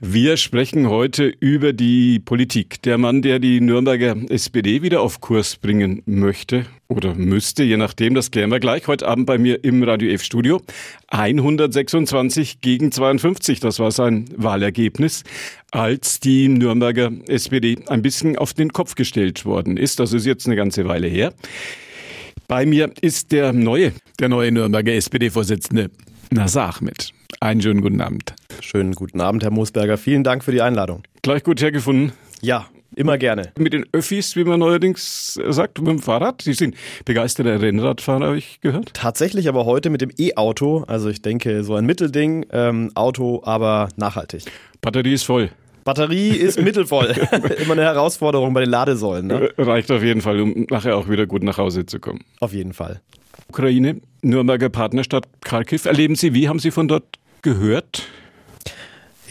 Wir sprechen heute über die Politik. Der Mann, der die Nürnberger SPD wieder auf Kurs bringen möchte oder müsste, je nachdem, das klären wir gleich. Heute Abend bei mir im Radio F Studio. 126 gegen 52, das war sein Wahlergebnis, als die Nürnberger SPD ein bisschen auf den Kopf gestellt worden ist. Das ist jetzt eine ganze Weile her. Bei mir ist der neue, der neue Nürnberger SPD-Vorsitzende Nasser Ahmed. Einen schönen guten Abend. Schönen guten Abend, Herr Moosberger. Vielen Dank für die Einladung. Gleich gut hergefunden. Ja, immer gerne. Mit den Öffis, wie man neuerdings sagt, mit dem Fahrrad. Sie sind begeisterter Rennradfahrer, habe ich gehört. Tatsächlich aber heute mit dem E-Auto. Also ich denke, so ein Mittelding. Ähm, Auto, aber nachhaltig. Batterie ist voll. Batterie ist mittelvoll. Immer eine Herausforderung bei den Ladesäulen. Ne? Reicht auf jeden Fall, um nachher auch wieder gut nach Hause zu kommen. Auf jeden Fall. Ukraine, Nürnberger Partnerstadt Kharkiv. Erleben Sie, wie haben Sie von dort gehört?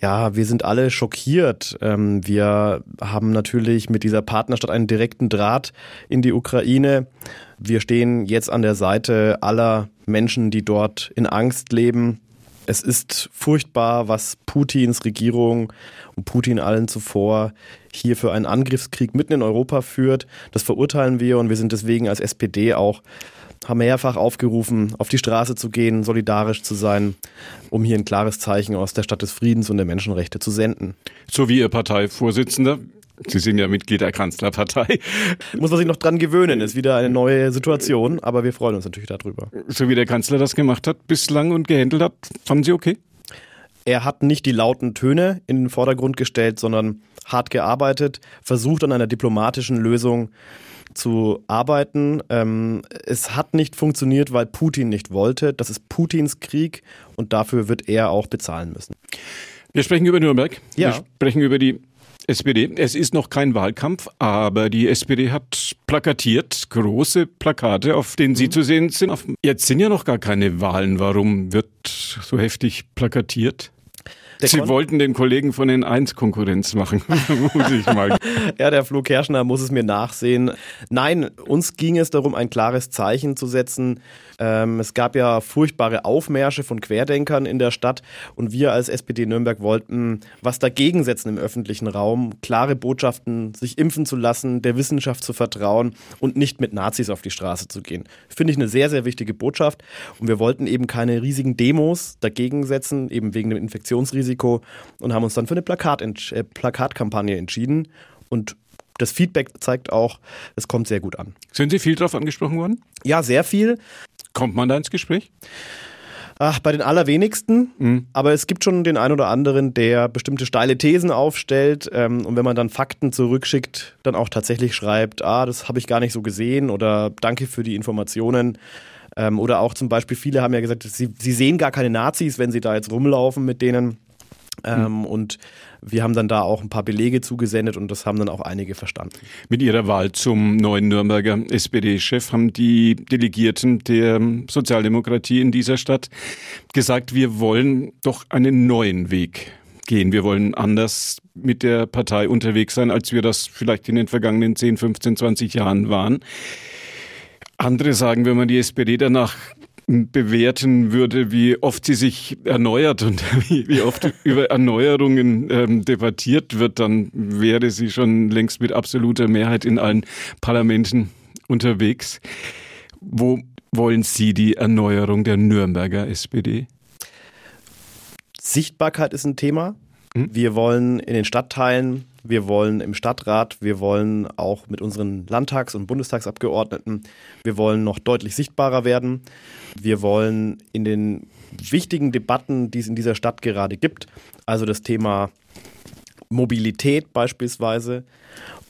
Ja, wir sind alle schockiert. Ähm, wir haben natürlich mit dieser Partnerstadt einen direkten Draht in die Ukraine. Wir stehen jetzt an der Seite aller Menschen, die dort in Angst leben. Es ist furchtbar, was Putins Regierung und Putin allen zuvor hier für einen Angriffskrieg mitten in Europa führt. Das verurteilen wir und wir sind deswegen als SPD auch haben mehrfach aufgerufen, auf die Straße zu gehen, solidarisch zu sein, um hier ein klares Zeichen aus der Stadt des Friedens und der Menschenrechte zu senden. So wie Ihr Parteivorsitzender. Sie sind ja Mitglied der Kanzlerpartei. Muss man sich noch dran gewöhnen, ist wieder eine neue Situation, aber wir freuen uns natürlich darüber. So wie der Kanzler das gemacht hat bislang und gehandelt hat, fanden Sie okay? Er hat nicht die lauten Töne in den Vordergrund gestellt, sondern hart gearbeitet, versucht an einer diplomatischen Lösung zu arbeiten. Ähm, es hat nicht funktioniert, weil Putin nicht wollte. Das ist Putins Krieg und dafür wird er auch bezahlen müssen. Wir sprechen über Nürnberg. Ja. Wir sprechen über die SPD. Es ist noch kein Wahlkampf, aber die SPD hat plakatiert, große Plakate, auf denen Sie mhm. zu sehen sind. Jetzt sind ja noch gar keine Wahlen. Warum wird so heftig plakatiert? Der Sie wollten den Kollegen von den 1 Konkurrenz machen, muss ich mal. ja, der Flo Kerschner muss es mir nachsehen. Nein, uns ging es darum, ein klares Zeichen zu setzen. Ähm, es gab ja furchtbare Aufmärsche von Querdenkern in der Stadt und wir als SPD Nürnberg wollten was dagegen setzen im öffentlichen Raum, klare Botschaften, sich impfen zu lassen, der Wissenschaft zu vertrauen und nicht mit Nazis auf die Straße zu gehen. Finde ich eine sehr, sehr wichtige Botschaft und wir wollten eben keine riesigen Demos dagegen setzen, eben wegen dem Infektionsrisiko Risiko und haben uns dann für eine Plakat äh, Plakatkampagne entschieden. Und das Feedback zeigt auch, es kommt sehr gut an. Sind Sie viel darauf angesprochen worden? Ja, sehr viel. Kommt man da ins Gespräch? Ach, bei den allerwenigsten. Mhm. Aber es gibt schon den einen oder anderen, der bestimmte steile Thesen aufstellt. Ähm, und wenn man dann Fakten zurückschickt, dann auch tatsächlich schreibt, ah, das habe ich gar nicht so gesehen oder danke für die Informationen. Ähm, oder auch zum Beispiel, viele haben ja gesagt, sie, sie sehen gar keine Nazis, wenn sie da jetzt rumlaufen mit denen. Ähm, hm. Und wir haben dann da auch ein paar Belege zugesendet und das haben dann auch einige verstanden. Mit ihrer Wahl zum neuen Nürnberger SPD-Chef haben die Delegierten der Sozialdemokratie in dieser Stadt gesagt, wir wollen doch einen neuen Weg gehen. Wir wollen anders mit der Partei unterwegs sein, als wir das vielleicht in den vergangenen 10, 15, 20 Jahren waren. Andere sagen, wenn man die SPD danach bewerten würde, wie oft sie sich erneuert und wie, wie oft über Erneuerungen ähm, debattiert wird, dann wäre sie schon längst mit absoluter Mehrheit in allen Parlamenten unterwegs. Wo wollen Sie die Erneuerung der Nürnberger SPD? Sichtbarkeit ist ein Thema. Hm? Wir wollen in den Stadtteilen wir wollen im Stadtrat, wir wollen auch mit unseren Landtags- und Bundestagsabgeordneten, wir wollen noch deutlich sichtbarer werden. Wir wollen in den wichtigen Debatten, die es in dieser Stadt gerade gibt, also das Thema Mobilität beispielsweise,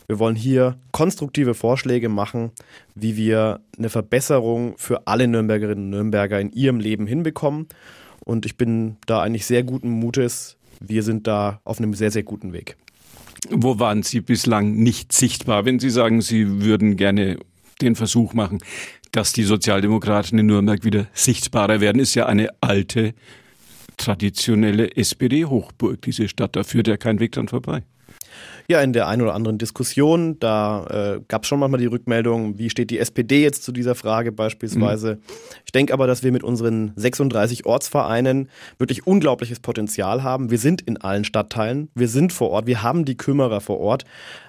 wir wollen hier konstruktive Vorschläge machen, wie wir eine Verbesserung für alle Nürnbergerinnen und Nürnberger in ihrem Leben hinbekommen. Und ich bin da eigentlich sehr guten Mutes. Wir sind da auf einem sehr, sehr guten Weg. Wo waren Sie bislang nicht sichtbar? Wenn Sie sagen, Sie würden gerne den Versuch machen, dass die Sozialdemokraten in Nürnberg wieder sichtbarer werden, ist ja eine alte, traditionelle SPD-Hochburg, diese Stadt. Da führt ja kein Weg dran vorbei. Ja, in der einen oder anderen Diskussion, da äh, gab es schon manchmal die Rückmeldung, wie steht die SPD jetzt zu dieser Frage beispielsweise. Mhm. Ich denke aber, dass wir mit unseren 36 Ortsvereinen wirklich unglaubliches Potenzial haben. Wir sind in allen Stadtteilen, wir sind vor Ort, wir haben die Kümmerer vor Ort.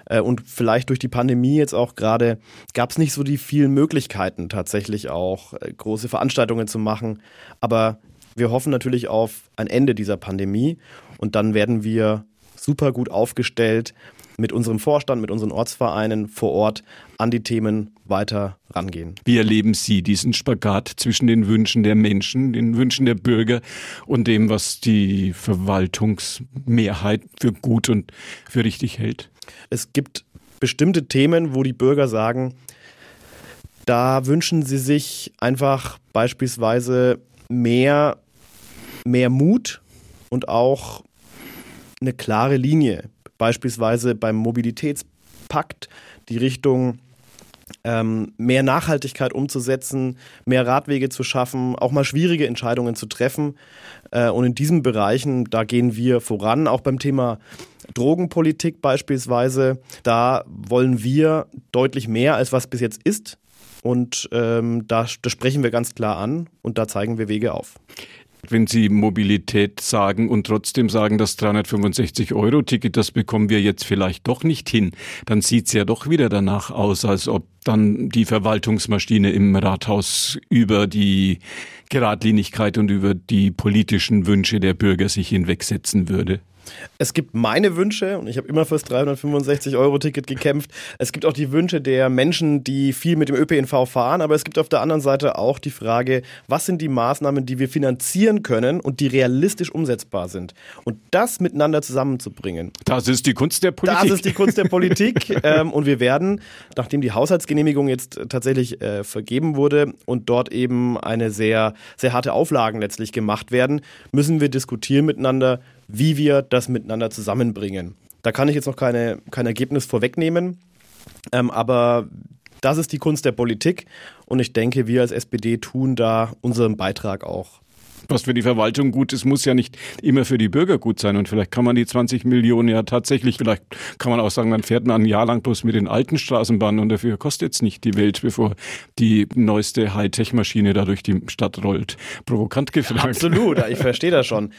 Äh, und vielleicht durch die Pandemie jetzt auch gerade gab es nicht so die vielen Möglichkeiten, tatsächlich auch äh, große Veranstaltungen zu machen. Aber wir hoffen natürlich auf ein Ende dieser Pandemie und dann werden wir super gut aufgestellt mit unserem Vorstand, mit unseren Ortsvereinen vor Ort an die Themen weiter rangehen. Wie erleben Sie diesen Spagat zwischen den Wünschen der Menschen, den Wünschen der Bürger und dem, was die Verwaltungsmehrheit für gut und für richtig hält? Es gibt bestimmte Themen, wo die Bürger sagen, da wünschen sie sich einfach beispielsweise mehr, mehr Mut und auch eine klare Linie. Beispielsweise beim Mobilitätspakt die Richtung ähm, mehr Nachhaltigkeit umzusetzen, mehr Radwege zu schaffen, auch mal schwierige Entscheidungen zu treffen. Äh, und in diesen Bereichen, da gehen wir voran, auch beim Thema Drogenpolitik beispielsweise. Da wollen wir deutlich mehr, als was bis jetzt ist. Und ähm, da, das sprechen wir ganz klar an und da zeigen wir Wege auf. Wenn Sie Mobilität sagen und trotzdem sagen, das 365-Euro-Ticket, das bekommen wir jetzt vielleicht doch nicht hin, dann sieht es ja doch wieder danach aus, als ob dann die Verwaltungsmaschine im Rathaus über die Geradlinigkeit und über die politischen Wünsche der Bürger sich hinwegsetzen würde. Es gibt meine Wünsche und ich habe immer fürs 365-Euro-Ticket gekämpft. Es gibt auch die Wünsche der Menschen, die viel mit dem ÖPNV fahren, aber es gibt auf der anderen Seite auch die Frage, was sind die Maßnahmen, die wir finanzieren können und die realistisch umsetzbar sind. Und das miteinander zusammenzubringen. Das ist die Kunst der Politik. Das ist die Kunst der Politik. ähm, und wir werden, nachdem die Haushaltsgenehmigung jetzt tatsächlich äh, vergeben wurde und dort eben eine sehr, sehr harte Auflagen letztlich gemacht werden, müssen wir diskutieren miteinander, wie wir das miteinander zusammenbringen. Da kann ich jetzt noch keine, kein Ergebnis vorwegnehmen, ähm, aber das ist die Kunst der Politik und ich denke, wir als SPD tun da unseren Beitrag auch. Was für die Verwaltung gut ist, muss ja nicht immer für die Bürger gut sein. Und vielleicht kann man die 20 Millionen ja tatsächlich, vielleicht kann man auch sagen, man fährt man ein Jahr lang bloß mit den alten Straßenbahnen und dafür kostet es nicht die Welt, bevor die neueste Hightech-Maschine da durch die Stadt rollt. Provokant gefragt. Absolut, ich verstehe das schon.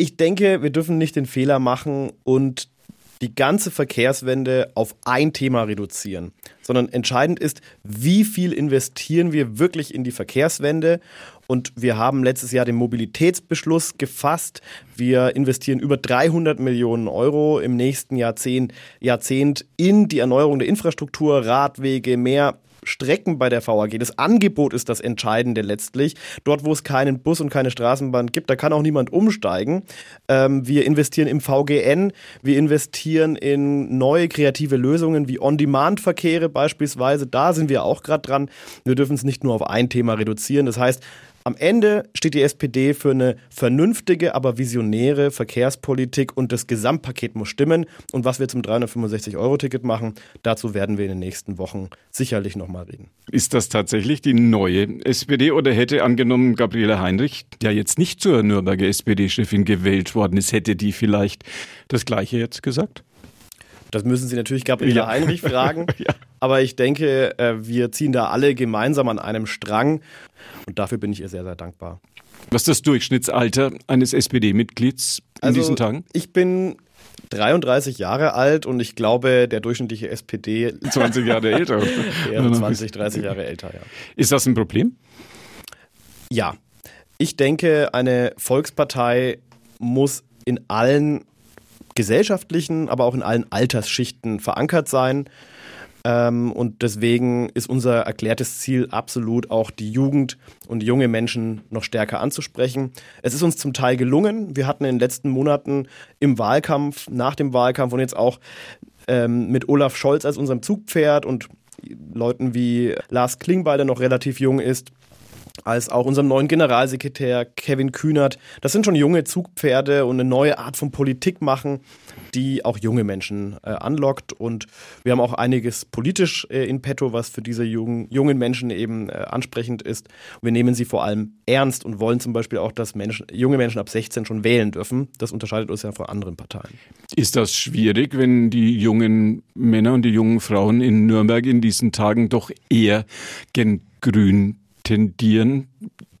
Ich denke, wir dürfen nicht den Fehler machen und die ganze Verkehrswende auf ein Thema reduzieren, sondern entscheidend ist, wie viel investieren wir wirklich in die Verkehrswende. Und wir haben letztes Jahr den Mobilitätsbeschluss gefasst. Wir investieren über 300 Millionen Euro im nächsten Jahrzehnt, Jahrzehnt in die Erneuerung der Infrastruktur, Radwege, mehr Strecken bei der VAG. Das Angebot ist das Entscheidende letztlich. Dort, wo es keinen Bus und keine Straßenbahn gibt, da kann auch niemand umsteigen. Ähm, wir investieren im VGN, wir investieren in neue kreative Lösungen wie On-Demand-Verkehre beispielsweise. Da sind wir auch gerade dran. Wir dürfen es nicht nur auf ein Thema reduzieren. Das heißt, am Ende steht die SPD für eine vernünftige, aber visionäre Verkehrspolitik und das Gesamtpaket muss stimmen. Und was wir zum 365-Euro-Ticket machen, dazu werden wir in den nächsten Wochen sicherlich nochmal reden. Ist das tatsächlich die neue SPD oder hätte angenommen Gabriele Heinrich, der jetzt nicht zur Nürnberger SPD-Chefin gewählt worden ist, hätte die vielleicht das Gleiche jetzt gesagt? Das müssen Sie natürlich Gabriele ja. Heinrich fragen. ja. Aber ich denke, äh, wir ziehen da alle gemeinsam an einem Strang. Und dafür bin ich ihr sehr, sehr dankbar. Was ist das Durchschnittsalter eines SPD-Mitglieds in also, diesen Tagen? Ich bin 33 Jahre alt und ich glaube, der durchschnittliche SPD 20 Jahre älter. wäre 20, 30 Jahre älter, ja. Ist das ein Problem? Ja. Ich denke, eine Volkspartei muss in allen gesellschaftlichen, aber auch in allen Altersschichten verankert sein. Ähm, und deswegen ist unser erklärtes Ziel absolut auch die Jugend und junge Menschen noch stärker anzusprechen. Es ist uns zum Teil gelungen. Wir hatten in den letzten Monaten im Wahlkampf, nach dem Wahlkampf und jetzt auch ähm, mit Olaf Scholz als unserem Zugpferd und Leuten wie Lars Klingbeil, der noch relativ jung ist, als auch unserem neuen Generalsekretär Kevin Kühnert. Das sind schon junge Zugpferde und eine neue Art von Politik machen, die auch junge Menschen äh, anlockt. Und wir haben auch einiges politisch äh, in petto, was für diese jungen, jungen Menschen eben äh, ansprechend ist. Und wir nehmen sie vor allem ernst und wollen zum Beispiel auch, dass Menschen, junge Menschen ab 16 schon wählen dürfen. Das unterscheidet uns ja von anderen Parteien. Ist das schwierig, wenn die jungen Männer und die jungen Frauen in Nürnberg in diesen Tagen doch eher gen Grün tendieren,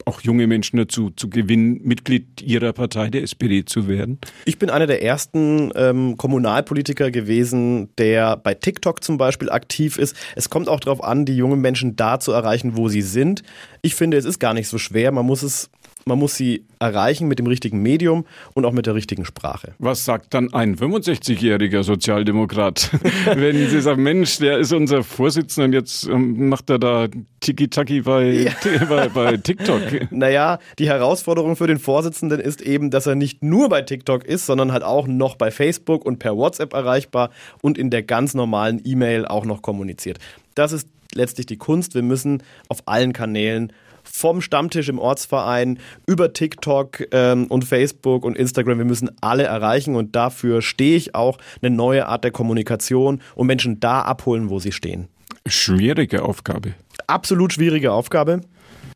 auch junge Menschen dazu zu gewinnen, Mitglied ihrer Partei, der SPD, zu werden? Ich bin einer der ersten ähm, Kommunalpolitiker gewesen, der bei TikTok zum Beispiel aktiv ist. Es kommt auch darauf an, die jungen Menschen da zu erreichen, wo sie sind. Ich finde, es ist gar nicht so schwer. Man muss es man muss sie erreichen mit dem richtigen Medium und auch mit der richtigen Sprache. Was sagt dann ein 65-jähriger Sozialdemokrat, wenn Sie sagen, Mensch, der ist unser Vorsitzender und jetzt ähm, macht er da Tiki-Taki bei, ja. bei, bei TikTok? Naja, die Herausforderung für den Vorsitzenden ist eben, dass er nicht nur bei TikTok ist, sondern halt auch noch bei Facebook und per WhatsApp erreichbar und in der ganz normalen E-Mail auch noch kommuniziert. Das ist letztlich die Kunst. Wir müssen auf allen Kanälen vom Stammtisch im Ortsverein über TikTok ähm, und Facebook und Instagram. Wir müssen alle erreichen und dafür stehe ich auch eine neue Art der Kommunikation und Menschen da abholen, wo sie stehen. Schwierige Aufgabe. Absolut schwierige Aufgabe.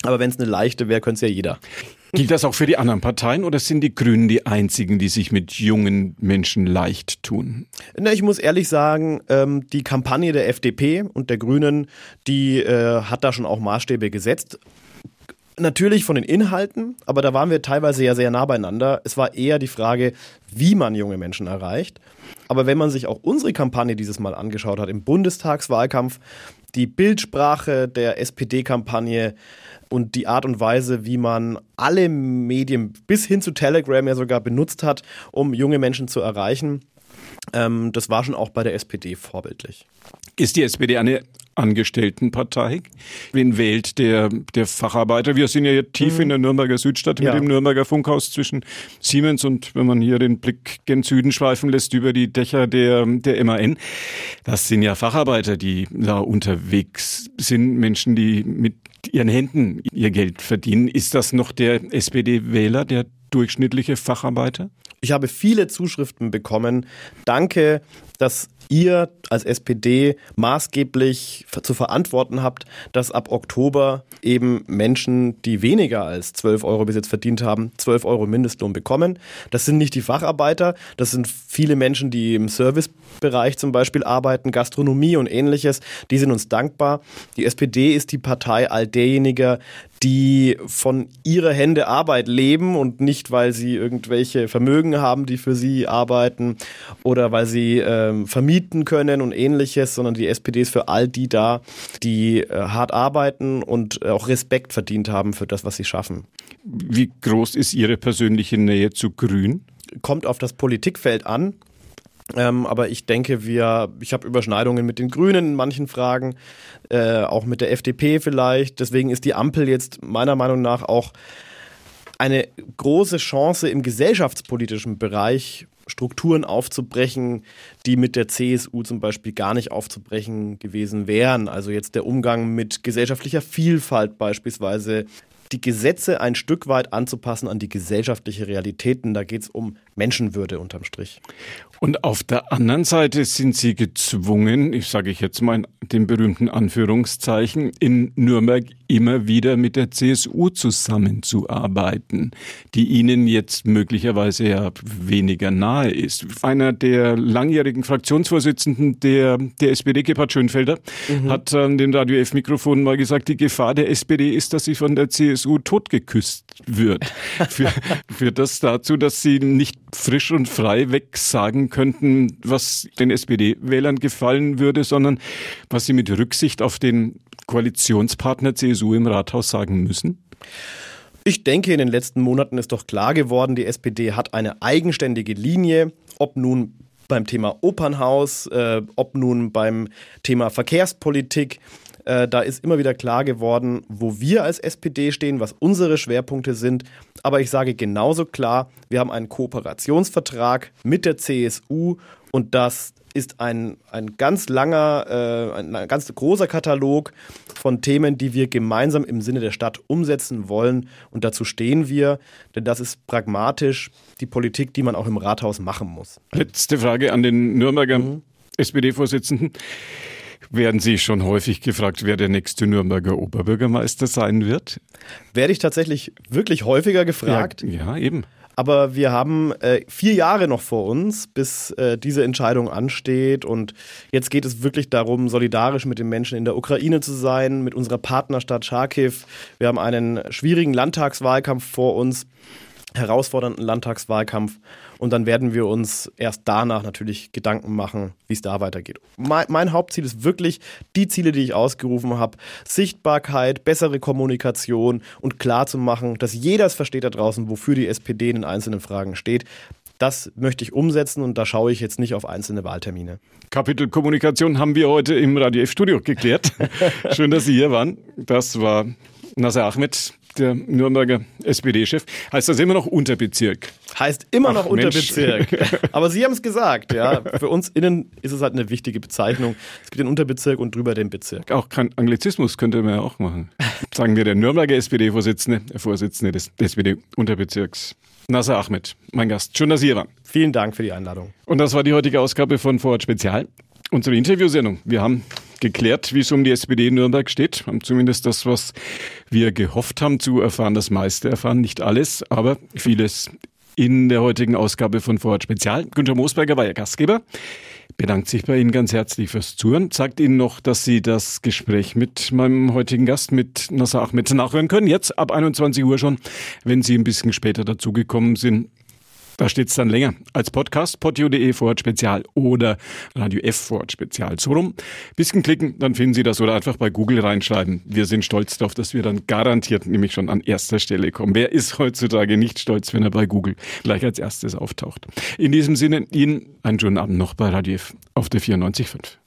Aber wenn es eine leichte wäre, könnte es ja jeder. Gilt das auch für die anderen Parteien oder sind die Grünen die einzigen, die sich mit jungen Menschen leicht tun? Na, ich muss ehrlich sagen, ähm, die Kampagne der FDP und der Grünen, die äh, hat da schon auch Maßstäbe gesetzt. Natürlich von den Inhalten, aber da waren wir teilweise ja sehr nah beieinander. Es war eher die Frage, wie man junge Menschen erreicht. Aber wenn man sich auch unsere Kampagne dieses Mal angeschaut hat im Bundestagswahlkampf, die Bildsprache der SPD-Kampagne und die Art und Weise, wie man alle Medien bis hin zu Telegram ja sogar benutzt hat, um junge Menschen zu erreichen, ähm, das war schon auch bei der SPD vorbildlich. Ist die SPD eine Angestelltenpartei. Wen wählt der, der Facharbeiter? Wir sind ja hier tief mhm. in der Nürnberger Südstadt mit ja. dem Nürnberger Funkhaus zwischen Siemens und wenn man hier den Blick gen Süden schweifen lässt über die Dächer der, der MAN. Das sind ja Facharbeiter, die da unterwegs sind, Menschen, die mit ihren Händen ihr Geld verdienen. Ist das noch der SPD-Wähler, der durchschnittliche Facharbeiter? Ich habe viele Zuschriften bekommen. Danke, dass ihr als SPD maßgeblich zu verantworten habt, dass ab Oktober eben Menschen, die weniger als 12 Euro bis jetzt verdient haben, 12 Euro Mindestlohn bekommen. Das sind nicht die Facharbeiter, das sind viele Menschen, die im Servicebereich zum Beispiel arbeiten, Gastronomie und ähnliches. Die sind uns dankbar. Die SPD ist die Partei all derjenigen, die von ihrer Hände Arbeit leben und nicht, weil sie irgendwelche Vermögen haben, die für sie arbeiten oder weil sie ähm, vermieten können und ähnliches, sondern die SPD ist für all die da, die äh, hart arbeiten und auch Respekt verdient haben für das, was sie schaffen. Wie groß ist Ihre persönliche Nähe zu Grün? Kommt auf das Politikfeld an. Ähm, aber ich denke, wir, ich habe Überschneidungen mit den Grünen in manchen Fragen, äh, auch mit der FDP vielleicht. Deswegen ist die Ampel jetzt meiner Meinung nach auch eine große Chance im gesellschaftspolitischen Bereich Strukturen aufzubrechen, die mit der CSU zum Beispiel gar nicht aufzubrechen gewesen wären. Also jetzt der Umgang mit gesellschaftlicher Vielfalt beispielsweise, die Gesetze ein Stück weit anzupassen an die gesellschaftliche Realitäten. Da geht es um Menschenwürde unterm Strich. Und auf der anderen Seite sind Sie gezwungen, ich sage ich jetzt mal in den berühmten Anführungszeichen, in Nürnberg immer wieder mit der CSU zusammenzuarbeiten, die Ihnen jetzt möglicherweise ja weniger nahe ist. Einer der langjährigen Fraktionsvorsitzenden der, der SPD, Gebhard Schönfelder, mhm. hat an dem Radio F-Mikrofon mal gesagt, die Gefahr der SPD ist, dass sie von der CSU totgeküsst wird. Für, führt das dazu, dass sie nicht frisch und frei weg sagen könnten, was den SPD-Wählern gefallen würde, sondern was sie mit Rücksicht auf den Koalitionspartner CSU im Rathaus sagen müssen? Ich denke, in den letzten Monaten ist doch klar geworden, die SPD hat eine eigenständige Linie, ob nun beim Thema Opernhaus, äh, ob nun beim Thema Verkehrspolitik. Äh, da ist immer wieder klar geworden, wo wir als SPD stehen, was unsere Schwerpunkte sind. Aber ich sage genauso klar, wir haben einen Kooperationsvertrag mit der CSU und das ist ein, ein ganz langer, äh, ein ganz großer Katalog von Themen, die wir gemeinsam im Sinne der Stadt umsetzen wollen. Und dazu stehen wir, denn das ist pragmatisch die Politik, die man auch im Rathaus machen muss. Letzte Frage an den Nürnberger mhm. SPD-Vorsitzenden. Werden Sie schon häufig gefragt, wer der nächste Nürnberger Oberbürgermeister sein wird? Werde ich tatsächlich wirklich häufiger gefragt? Ja, ja eben. Aber wir haben äh, vier Jahre noch vor uns, bis äh, diese Entscheidung ansteht. Und jetzt geht es wirklich darum, solidarisch mit den Menschen in der Ukraine zu sein, mit unserer Partnerstadt Charkiw. Wir haben einen schwierigen Landtagswahlkampf vor uns herausfordernden Landtagswahlkampf und dann werden wir uns erst danach natürlich Gedanken machen, wie es da weitergeht. Mein, mein, Hauptziel ist wirklich die Ziele, die ich ausgerufen habe, Sichtbarkeit, bessere Kommunikation und klar zu machen, dass jeder es versteht da draußen, wofür die SPD in den einzelnen Fragen steht. Das möchte ich umsetzen und da schaue ich jetzt nicht auf einzelne Wahltermine. Kapitel Kommunikation haben wir heute im Radio F-Studio geklärt. Schön, dass Sie hier waren. Das war Nasser Ahmed, der Nürnberger SPD-Chef. Heißt das immer noch Unterbezirk? Heißt immer Ach, noch Unterbezirk. Aber Sie haben es gesagt, ja. Für uns innen ist es halt eine wichtige Bezeichnung. Es gibt den Unterbezirk und drüber den Bezirk. Auch kein Anglizismus könnte man ja auch machen. Sagen wir der Nürnberger SPD-Vorsitzende, der Vorsitzende des SPD-Unterbezirks. Nasser Ahmed, mein Gast. Schön, dass Sie hier waren. Vielen Dank für die Einladung. Und das war die heutige Ausgabe von Vorort Spezial. Unsere Interviewsendung. Wir haben geklärt, wie es um die SPD in Nürnberg steht. Haben zumindest das, was wir gehofft haben zu erfahren, das meiste erfahren. Nicht alles, aber vieles in der heutigen Ausgabe von Vorort Spezial. Günther Moosberger war Ihr Gastgeber. Bedankt sich bei Ihnen ganz herzlich fürs Zuhören. Sagt Ihnen noch, dass Sie das Gespräch mit meinem heutigen Gast, mit Nasser Ahmed, nachhören können. Jetzt ab 21 Uhr schon, wenn Sie ein bisschen später dazugekommen sind. Da steht es dann länger als Podcast, podio.de Vorort Spezial oder Radio F Vorort Spezial. So rum. Bisschen klicken, dann finden Sie das oder einfach bei Google reinschreiben. Wir sind stolz darauf, dass wir dann garantiert nämlich schon an erster Stelle kommen. Wer ist heutzutage nicht stolz, wenn er bei Google gleich als erstes auftaucht? In diesem Sinne, Ihnen einen schönen Abend noch bei Radio F auf der 94.5.